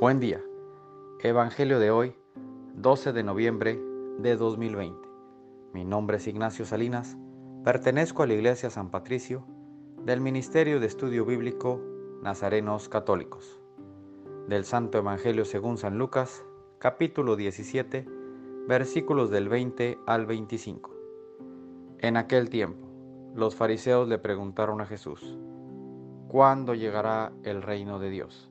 Buen día. Evangelio de hoy, 12 de noviembre de 2020. Mi nombre es Ignacio Salinas. Pertenezco a la Iglesia San Patricio del Ministerio de Estudio Bíblico Nazarenos Católicos. Del Santo Evangelio según San Lucas, capítulo 17, versículos del 20 al 25. En aquel tiempo, los fariseos le preguntaron a Jesús, ¿cuándo llegará el reino de Dios?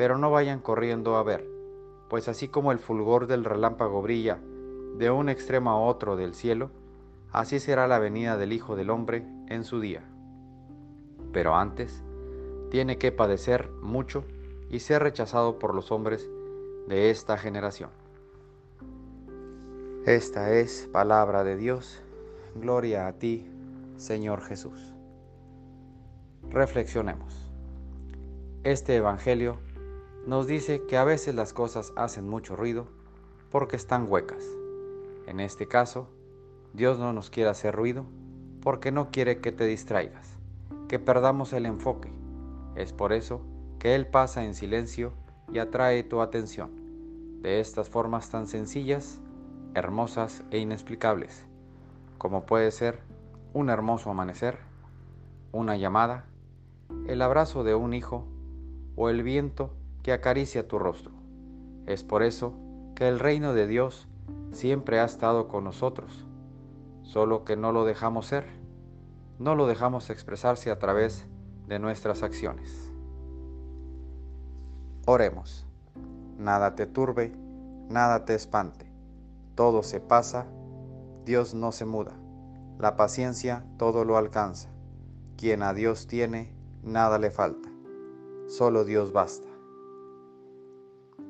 pero no vayan corriendo a ver, pues así como el fulgor del relámpago brilla de un extremo a otro del cielo, así será la venida del Hijo del Hombre en su día. Pero antes, tiene que padecer mucho y ser rechazado por los hombres de esta generación. Esta es palabra de Dios. Gloria a ti, Señor Jesús. Reflexionemos. Este Evangelio nos dice que a veces las cosas hacen mucho ruido porque están huecas. En este caso, Dios no nos quiere hacer ruido porque no quiere que te distraigas, que perdamos el enfoque. Es por eso que Él pasa en silencio y atrae tu atención, de estas formas tan sencillas, hermosas e inexplicables, como puede ser un hermoso amanecer, una llamada, el abrazo de un hijo o el viento que acaricia tu rostro. Es por eso que el reino de Dios siempre ha estado con nosotros, solo que no lo dejamos ser, no lo dejamos expresarse a través de nuestras acciones. Oremos. Nada te turbe, nada te espante. Todo se pasa, Dios no se muda. La paciencia todo lo alcanza. Quien a Dios tiene, nada le falta. Solo Dios basta.